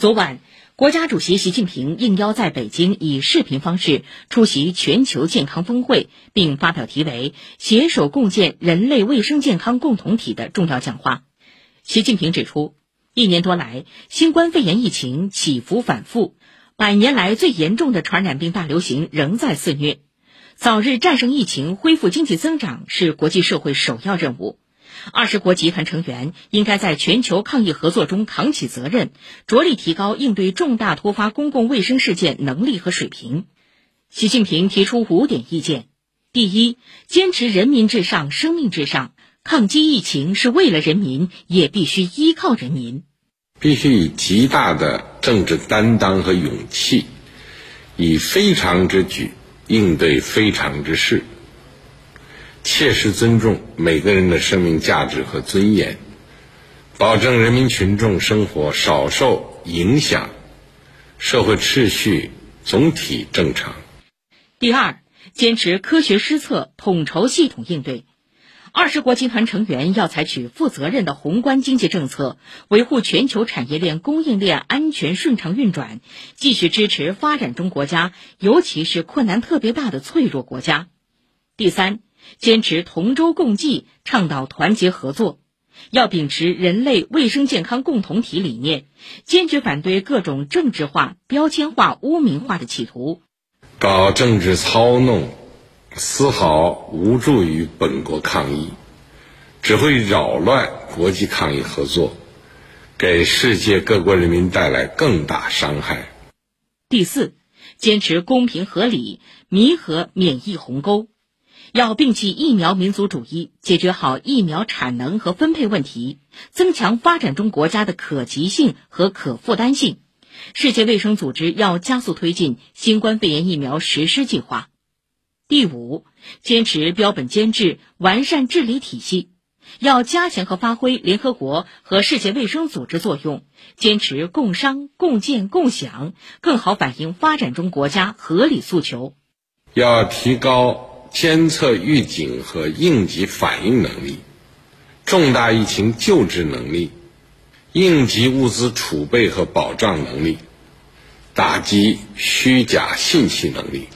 昨晚，国家主席习近平应邀在北京以视频方式出席全球健康峰会，并发表题为“携手共建人类卫生健康共同体”的重要讲话。习近平指出，一年多来，新冠肺炎疫情起伏反复，百年来最严重的传染病大流行仍在肆虐。早日战胜疫情，恢复经济增长是国际社会首要任务。二十国集团成员应该在全球抗疫合作中扛起责任，着力提高应对重大突发公共卫生事件能力和水平。习近平提出五点意见：第一，坚持人民至上、生命至上，抗击疫情是为了人民，也必须依靠人民；必须以极大的政治担当和勇气，以非常之举。应对非常之事，切实尊重每个人的生命价值和尊严，保证人民群众生活少受影响，社会秩序总体正常。第二，坚持科学施策，统筹系统应对。二十国集团成员要采取负责任的宏观经济政策，维护全球产业链供应链安全顺畅运转，继续支持发展中国家，尤其是困难特别大的脆弱国家。第三，坚持同舟共济，倡导团结合作，要秉持人类卫生健康共同体理念，坚决反对各种政治化、标签化、污名化的企图，搞政治操弄。丝毫无助于本国抗疫，只会扰乱国际抗疫合作，给世界各国人民带来更大伤害。第四，坚持公平合理，弥合免疫鸿沟，要摒弃疫苗民族主义，解决好疫苗产能和分配问题，增强发展中国家的可及性和可负担性。世界卫生组织要加速推进新冠肺炎疫苗实施计划。第五，坚持标本兼治，完善治理体系，要加强和发挥联合国和世界卫生组织作用，坚持共商、共建、共享，更好反映发展中国家合理诉求。要提高监测预警和应急反应能力，重大疫情救治能力，应急物资储备和保障能力，打击虚假信息能力。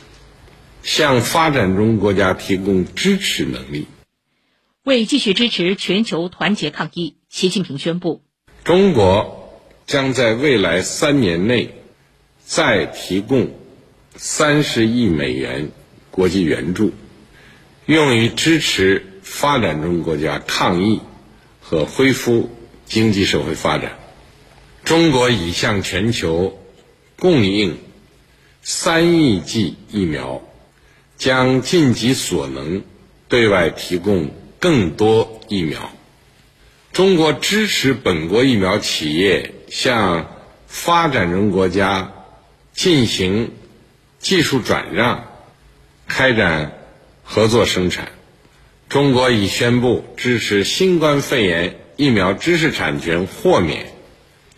向发展中国家提供支持能力。为继续支持全球团结抗疫，习近平宣布，中国将在未来三年内再提供三十亿美元国际援助，用于支持发展中国家抗疫和恢复经济社会发展。中国已向全球供应三亿剂疫苗。将尽己所能对外提供更多疫苗。中国支持本国疫苗企业向发展中国家进行技术转让，开展合作生产。中国已宣布支持新冠肺炎疫苗知识产权豁免，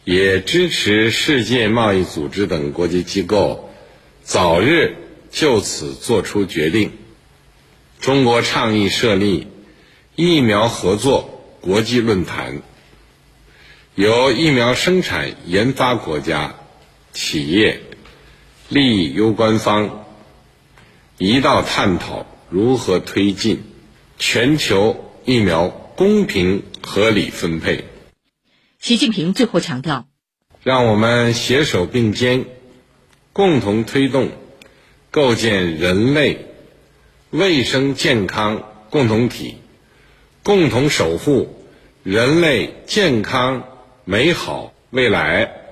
也支持世界贸易组织等国际机构早日。就此作出决定，中国倡议设立疫苗合作国际论坛，由疫苗生产研发国家、企业、利益攸关方一道探讨如何推进全球疫苗公平合理分配。习近平最后强调，让我们携手并肩，共同推动。构建人类卫生健康共同体，共同守护人类健康美好未来。